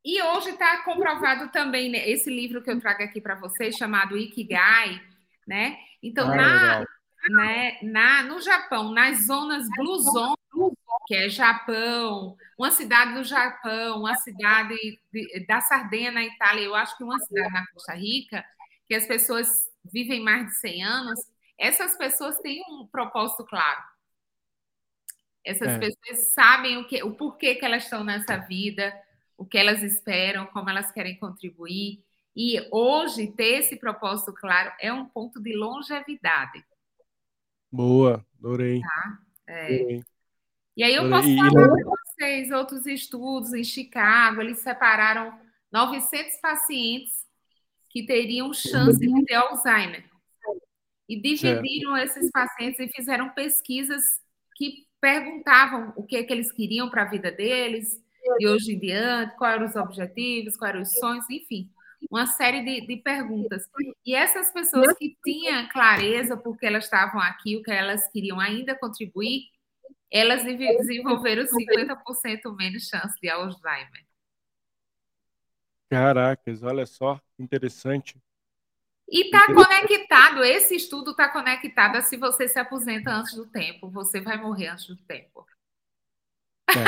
Speaker 2: E hoje está comprovado também né, esse livro que eu trago aqui para vocês, chamado Ikigai, né? Então, ah, na, né, na, no Japão, nas zonas Blue Zone, que é Japão, uma cidade do Japão, uma cidade de, da Sardenha na Itália, eu acho que uma cidade na Costa Rica, que as pessoas vivem mais de 100 anos, essas pessoas têm um propósito claro. Essas é. pessoas sabem o, que, o porquê que elas estão nessa vida, o que elas esperam, como elas querem contribuir. E hoje, ter esse propósito claro é um ponto de longevidade.
Speaker 1: Boa, adorei. Tá?
Speaker 2: É. Adorei. E aí eu posso falar para vocês outros estudos em Chicago, eles separaram 900 pacientes que teriam chance de ter Alzheimer. E dividiram esses pacientes e fizeram pesquisas que perguntavam o que, é que eles queriam para a vida deles, e hoje em diante, quais eram os objetivos, quais eram os sonhos, enfim, uma série de, de perguntas. E essas pessoas que tinham clareza porque elas estavam aqui, o que elas queriam ainda contribuir, elas desenvolveram 50% menos chance de Alzheimer.
Speaker 1: Caracas, olha só, interessante.
Speaker 2: E está conectado, esse estudo está conectado a se você se aposenta antes do tempo, você vai morrer antes do tempo.
Speaker 1: É.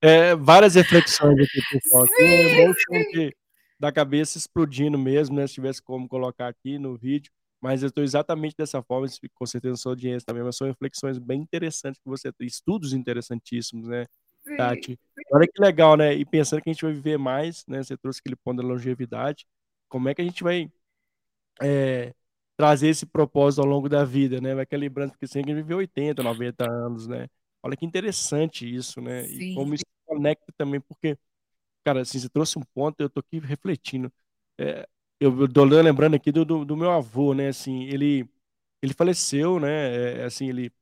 Speaker 1: é, várias reflexões aqui, pessoal. Sim, é que da cabeça explodindo mesmo, né? Se tivesse como colocar aqui no vídeo. Mas eu estou exatamente dessa forma, com certeza sua audiência também, mas são reflexões bem interessantes que você tem, estudos interessantíssimos, né, Sim. Tati? Olha que legal, né? E pensando que a gente vai viver mais, né? Você trouxe aquele ponto da longevidade como é que a gente vai é, trazer esse propósito ao longo da vida, né? Vai que lembrando que sempre viver 80, 90 anos, né? Olha que interessante isso, né? Sim. E como isso conecta também, porque, cara, assim, você trouxe um ponto, eu tô aqui refletindo. É, eu tô lembrando aqui do, do, do, meu avô, né? Assim, ele, ele faleceu, né? É, assim, ele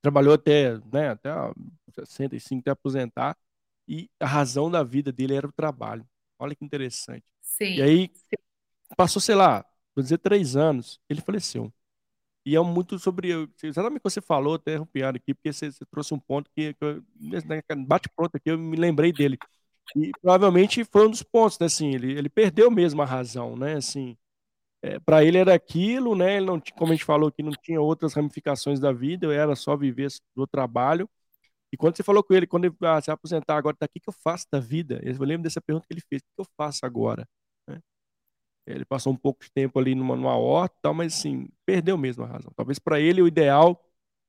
Speaker 1: trabalhou até, né, até 65, até aposentar, e a razão da vida dele era o trabalho. Olha que interessante.
Speaker 2: Sim.
Speaker 1: E aí, passou, sei lá, vou dizer três anos, ele faleceu. E é muito sobre. Exatamente o que você falou, até arrupiado aqui, porque você, você, trouxe um ponto que, que eu, bate pronto aqui, eu me lembrei dele. E provavelmente foi um dos pontos, né? Assim, ele, ele perdeu mesmo a razão, né? Assim, é, para ele era aquilo, né? Ele não, como a gente falou aqui, não tinha outras ramificações da vida, era só viver do trabalho. E quando você falou com ele, quando ele ah, se aposentar agora, tá, o que, que eu faço da vida? Eu lembro dessa pergunta que ele fez: o que eu faço agora? Ele passou um pouco de tempo ali numa, numa horta, tal, mas assim, perdeu mesmo a razão. Talvez para ele o ideal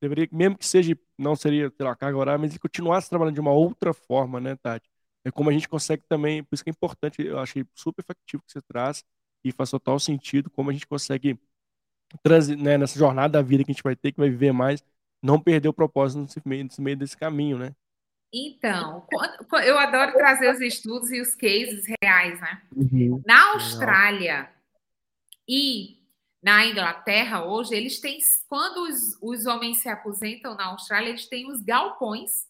Speaker 1: deveria, mesmo que seja, não seria pela carga horária, mas ele continuasse trabalhando de uma outra forma, né, Tati? É como a gente consegue também, por isso que é importante, eu achei super efetivo que você traz e faz total sentido, como a gente consegue, trans, né, nessa jornada da vida que a gente vai ter, que vai viver mais, não perder o propósito nesse meio, nesse meio desse caminho, né?
Speaker 2: Então, eu adoro trazer os estudos e os cases reais, né? Uhum. Na Austrália e na Inglaterra, hoje, eles têm, quando os, os homens se aposentam na Austrália, eles têm os galpões,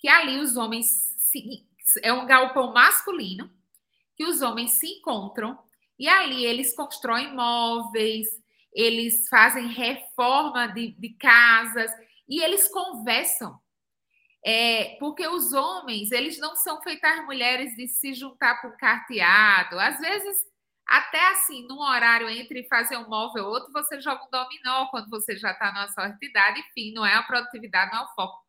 Speaker 2: que ali os homens, se, é um galpão masculino, que os homens se encontram, e ali eles constroem móveis, eles fazem reforma de, de casas, e eles conversam é, porque os homens, eles não são feitas as mulheres de se juntar um carteado. Às vezes, até assim, num horário entre fazer um móvel ou outro, você joga um dominó quando você já está na sua idade. Enfim, não é a produtividade, não é o foco.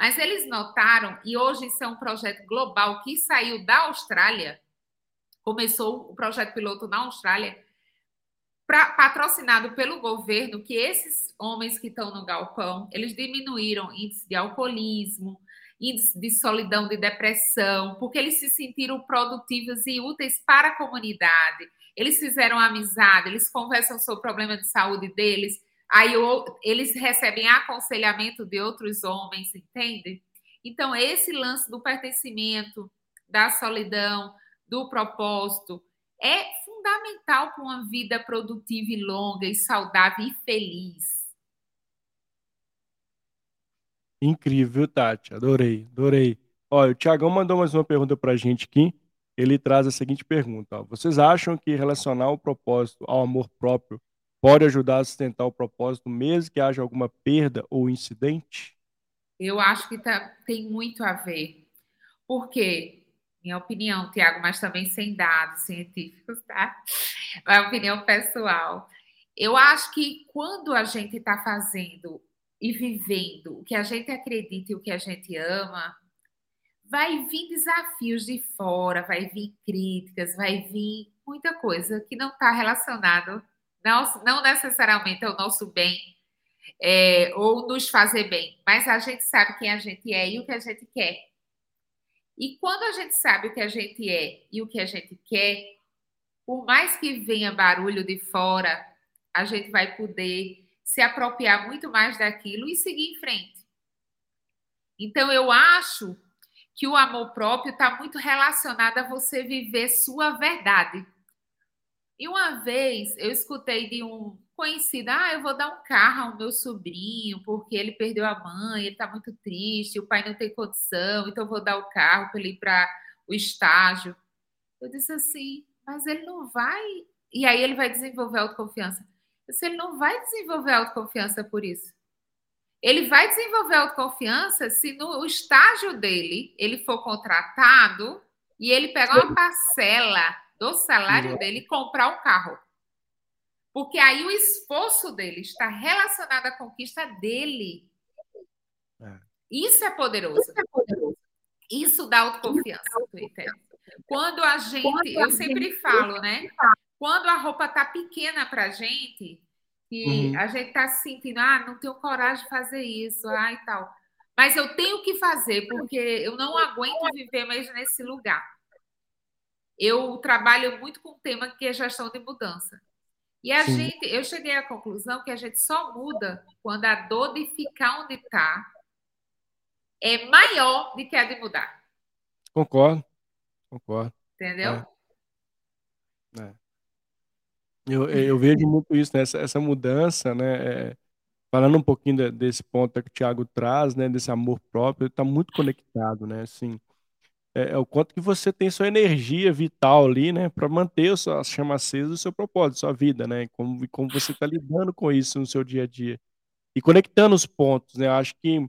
Speaker 2: Mas eles notaram, e hoje isso é um projeto global que saiu da Austrália, começou o projeto piloto na Austrália, pra, patrocinado pelo governo, que esses homens que estão no galpão, eles diminuíram índice de alcoolismo, índice de solidão, de depressão, porque eles se sentiram produtivos e úteis para a comunidade. Eles fizeram amizade, eles conversam sobre o problema de saúde deles, aí eles recebem aconselhamento de outros homens, entende? Então, esse lance do pertencimento, da solidão, do propósito, é fundamental para uma vida produtiva e longa e saudável e feliz.
Speaker 1: Incrível, Tati. Adorei, adorei. Olha, o Tiagão mandou mais uma pergunta para a gente aqui. Ele traz a seguinte pergunta: ó. Vocês acham que relacionar o propósito ao amor próprio pode ajudar a sustentar o propósito, mesmo que haja alguma perda ou incidente?
Speaker 2: Eu acho que tá, tem muito a ver. Por quê? minha opinião, Tiago, mas também sem dados científicos, tá? É opinião pessoal. Eu acho que quando a gente está fazendo e vivendo o que a gente acredita e o que a gente ama, vai vir desafios de fora, vai vir críticas, vai vir muita coisa que não está relacionado, não, não necessariamente ao nosso bem é, ou nos fazer bem, mas a gente sabe quem a gente é e o que a gente quer. E quando a gente sabe o que a gente é e o que a gente quer, por mais que venha barulho de fora, a gente vai poder se apropriar muito mais daquilo e seguir em frente. Então, eu acho que o amor próprio está muito relacionado a você viver sua verdade. E uma vez eu escutei de um conhecido: ah, eu vou dar um carro ao meu sobrinho porque ele perdeu a mãe, ele está muito triste, o pai não tem condição, então eu vou dar o carro para ele ir para o estágio. Eu disse assim, mas ele não vai. E aí ele vai desenvolver autoconfiança. Eu disse, ele não vai desenvolver autoconfiança por isso. Ele vai desenvolver autoconfiança se no estágio dele ele for contratado e ele pegar uma parcela do salário dele e comprar um carro. Porque aí o esforço dele está relacionado à conquista dele. É. Isso é poderoso. Isso, é poderoso. Isso dá autoconfiança, Quando a gente, eu sempre falo, né? Quando a roupa tá pequena pra gente, e uhum. a gente tá se sentindo, ah, não tenho coragem de fazer isso, ah, e tal. Mas eu tenho que fazer, porque eu não aguento viver mais nesse lugar. Eu trabalho muito com o tema que é gestão de mudança. E a Sim. gente, eu cheguei à conclusão que a gente só muda quando a dor de ficar onde está é maior do que a de mudar.
Speaker 1: Concordo, concordo.
Speaker 2: Entendeu?
Speaker 1: É. É. Eu, eu vejo muito isso, né? essa, essa mudança, né? É, falando um pouquinho de, desse ponto que o Thiago traz, né? Desse amor próprio, está muito conectado, né? Assim, é, é, o quanto que você tem sua energia vital ali, né, para manter a chama acesa do seu propósito, sua vida, né, como, como você está lidando com isso no seu dia a dia. E conectando os pontos, né, acho que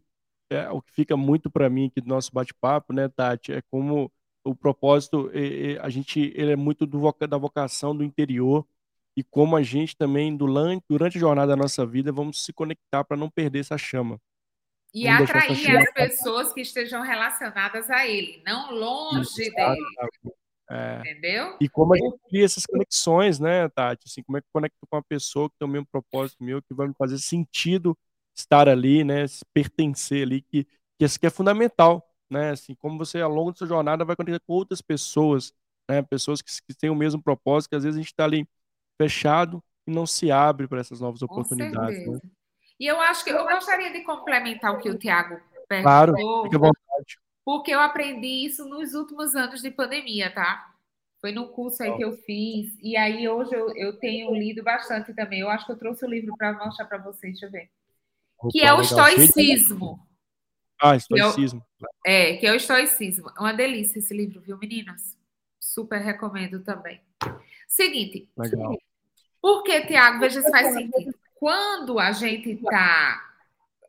Speaker 1: é, o que fica muito para mim aqui do nosso bate-papo, né, Tati, é como o propósito, é, é, a gente, ele é muito do, da vocação do interior e como a gente também, durante a jornada da nossa vida, vamos se conectar para não perder essa chama.
Speaker 2: E atrair as pessoas que estejam relacionadas a ele, não longe Isso, dele. É. Entendeu?
Speaker 1: E como a gente cria essas conexões, né, Tati? Assim, como é que conecta com uma pessoa que tem o mesmo propósito meu, que vai me fazer sentido estar ali, né, pertencer ali, que, que isso que é fundamental, né? Assim, como você ao longo da sua jornada vai conectar com outras pessoas, né, pessoas que, que têm o mesmo propósito, que às vezes a gente está ali fechado e não se abre para essas novas oportunidades. Né?
Speaker 2: E eu acho que eu gostaria de complementar o que o Tiago perguntou. Claro, fique à vontade. Porque eu aprendi isso nos últimos anos de pandemia, tá? Foi no curso aí que eu fiz. E aí hoje eu, eu tenho lido bastante também. Eu acho que eu trouxe o livro para mostrar para vocês, deixa eu ver. Opa, que é o estoicismo.
Speaker 1: Ah, estoicismo.
Speaker 2: É, que é o estoicismo. É uma delícia esse livro, viu, meninas? Super recomendo também. Seguinte. Legal. Por que, Tiago? Veja se faz sentido quando a gente está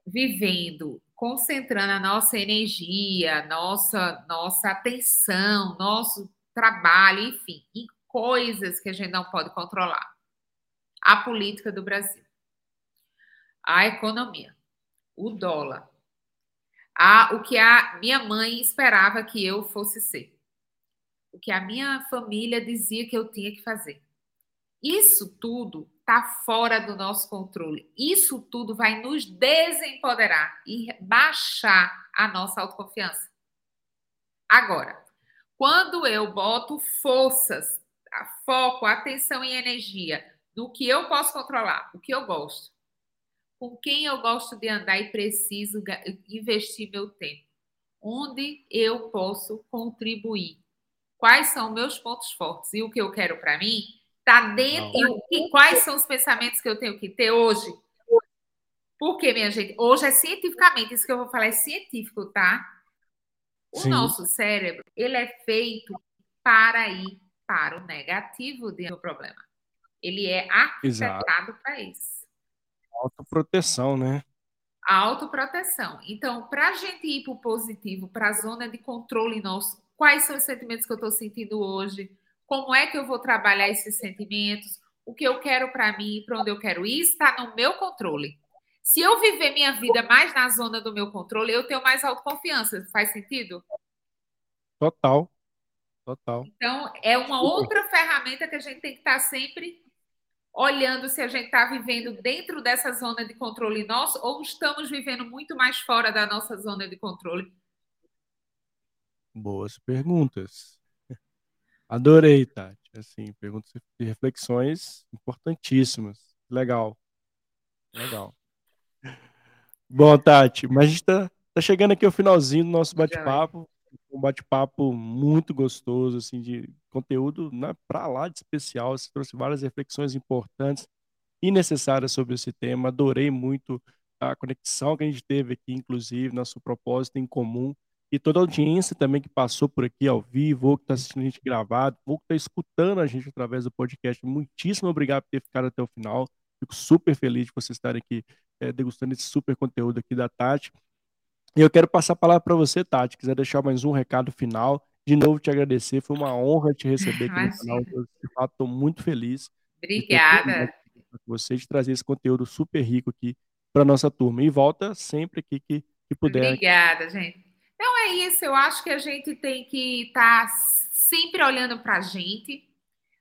Speaker 2: vivendo, concentrando a nossa energia, nossa, nossa atenção, nosso trabalho, enfim, em coisas que a gente não pode controlar. A política do Brasil, a economia, o dólar, a, o que a minha mãe esperava que eu fosse ser, o que a minha família dizia que eu tinha que fazer. Isso tudo está fora do nosso controle. Isso tudo vai nos desempoderar e baixar a nossa autoconfiança. Agora, quando eu boto forças, foco, atenção e energia no que eu posso controlar, o que eu gosto, com quem eu gosto de andar e preciso investir meu tempo, onde eu posso contribuir, quais são meus pontos fortes e o que eu quero para mim Está dentro. E, quais são os pensamentos que eu tenho que ter hoje? Porque, minha gente, hoje é cientificamente, isso que eu vou falar é científico, tá? O Sim. nosso cérebro, ele é feito para ir para o negativo do problema. Ele é arquitetado para isso.
Speaker 1: Autoproteção, né?
Speaker 2: Autoproteção. Então, para a gente ir para o positivo, para a zona de controle nosso, quais são os sentimentos que eu estou sentindo hoje? Como é que eu vou trabalhar esses sentimentos? o que eu quero para mim, para onde eu quero ir, está no meu controle. Se eu viver minha vida mais na zona do meu controle, eu tenho mais autoconfiança. Faz sentido?
Speaker 1: Total. Total.
Speaker 2: Então, é uma outra ferramenta que a gente tem que estar sempre olhando se a gente está vivendo dentro dessa zona de controle nosso ou estamos vivendo muito mais fora da nossa zona de controle.
Speaker 1: Boas perguntas. Adorei, Tati. Assim, perguntas e reflexões importantíssimas. Legal. Legal. Bom, Tati, mas a gente está tá chegando aqui ao finalzinho do nosso bate-papo. Um bate-papo muito gostoso, assim, de conteúdo né, para lá de especial. Você trouxe várias reflexões importantes e necessárias sobre esse tema. Adorei muito a conexão que a gente teve aqui, inclusive, nosso propósito em comum. E toda a audiência também que passou por aqui ao vivo, ou que está assistindo a gente gravado, ou que está escutando a gente através do podcast. Muitíssimo obrigado por ter ficado até o final. Fico super feliz de vocês estarem aqui é, degustando esse super conteúdo aqui da Tati. E eu quero passar a palavra para você, Tati. Quiser deixar mais um recado final. De novo, te agradecer. Foi uma honra te receber aqui Imagina. no canal. Eu, de fato, estou muito feliz.
Speaker 2: Obrigada.
Speaker 1: De você de trazer esse conteúdo super rico aqui para nossa turma. E volta sempre aqui que, que puder.
Speaker 2: Obrigada, gente. Então é isso. Eu acho que a gente tem que estar tá sempre olhando para a gente.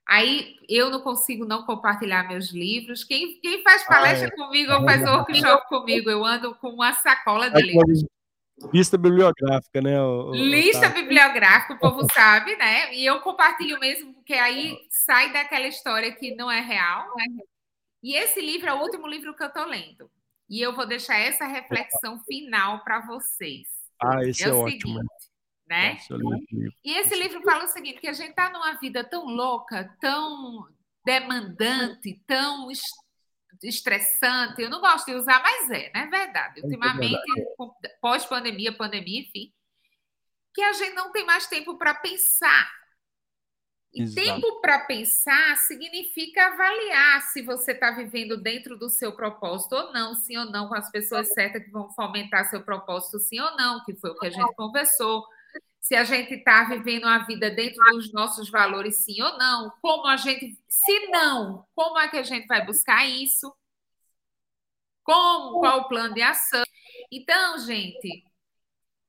Speaker 2: Aí eu não consigo não compartilhar meus livros. Quem, quem faz palestra ah, é. comigo ou faz workshop comigo, eu ando com uma sacola de livros.
Speaker 1: Lista bibliográfica, né? O,
Speaker 2: o, Lista o bibliográfica, o povo sabe, né? E eu compartilho mesmo, porque aí sai daquela história que não é real. Né? E esse livro é o último livro que eu estou lendo. E eu vou deixar essa reflexão final para vocês.
Speaker 1: Ah, esse é, é ótimo. Seguinte,
Speaker 2: né? E esse livro fala o seguinte: que a gente está numa vida tão louca, tão demandante, tão estressante. Eu não gosto de usar, mas é, não é verdade. É Ultimamente, pós-pandemia, pandemia, enfim, que a gente não tem mais tempo para pensar. E Exato. tempo para pensar significa avaliar se você está vivendo dentro do seu propósito ou não, sim ou não, com as pessoas certas que vão fomentar seu propósito, sim ou não, que foi o que a gente conversou. Se a gente está vivendo a vida dentro dos nossos valores, sim ou não. Como a gente. Se não, como é que a gente vai buscar isso? Como? Qual o plano de ação? Então, gente,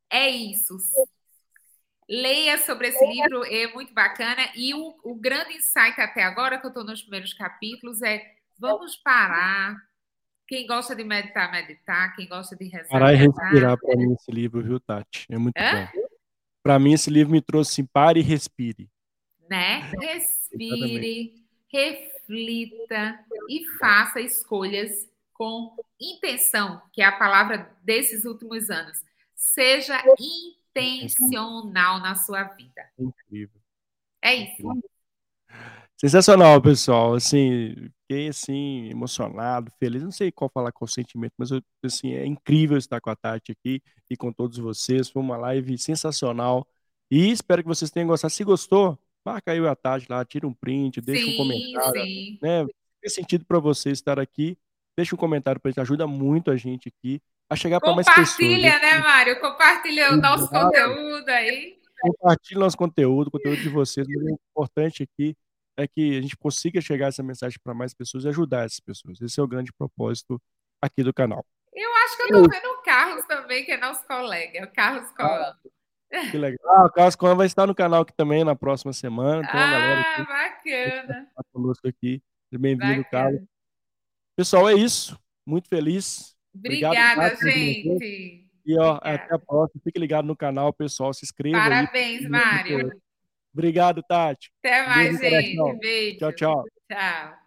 Speaker 2: é isso. Leia sobre esse livro, é muito bacana. E o, o grande insight até agora, que eu estou nos primeiros capítulos, é vamos parar. Quem gosta de meditar, meditar. Quem gosta de rezar,
Speaker 1: Parar e respirar para mim esse livro, viu, Tati? É muito Hã? bom. Para mim, esse livro me trouxe assim, pare e respire.
Speaker 2: Né? Respire, reflita e faça escolhas com intenção, que é a palavra desses últimos anos. Seja intencional na sua vida.
Speaker 1: Incrível.
Speaker 2: É isso.
Speaker 1: Sensacional, pessoal. Assim, fiquei assim emocionado, feliz. Não sei qual falar qual sentimento, mas assim é incrível estar com a Tati aqui e com todos vocês. Foi uma live sensacional e espero que vocês tenham gostado. Se gostou, marca aí a Tati lá, tira um print, deixa sim, um comentário, sim. né? Faz sentido para você estar aqui Deixa um comentário para gente, ajuda muito a gente aqui a chegar para mais pessoas.
Speaker 2: Compartilha, né, Mário? Compartilha o nosso conteúdo aí.
Speaker 1: Compartilha o nosso conteúdo, o conteúdo de vocês. O importante aqui é que a gente consiga chegar essa mensagem para mais pessoas e ajudar essas pessoas. Esse é o grande propósito aqui do canal.
Speaker 2: Eu acho que eu estou vendo o Carlos também, que é nosso colega, o Carlos.
Speaker 1: Ah, que legal. Ah, o Carlos Coan vai estar no canal aqui também na próxima semana.
Speaker 2: Tem uma ah, galera aqui, bacana.
Speaker 1: Tá conosco aqui. Bem-vindo, Carlos. Pessoal, é isso. Muito feliz.
Speaker 2: Obrigada, Obrigado, gente.
Speaker 1: E ó, até a próxima. Fique ligado no canal, pessoal. Se inscreva.
Speaker 2: Parabéns,
Speaker 1: aí.
Speaker 2: Mário.
Speaker 1: Obrigado, Tati.
Speaker 2: Até mais, Beijo gente. Beijo.
Speaker 1: Tchau, tchau.
Speaker 2: Tchau.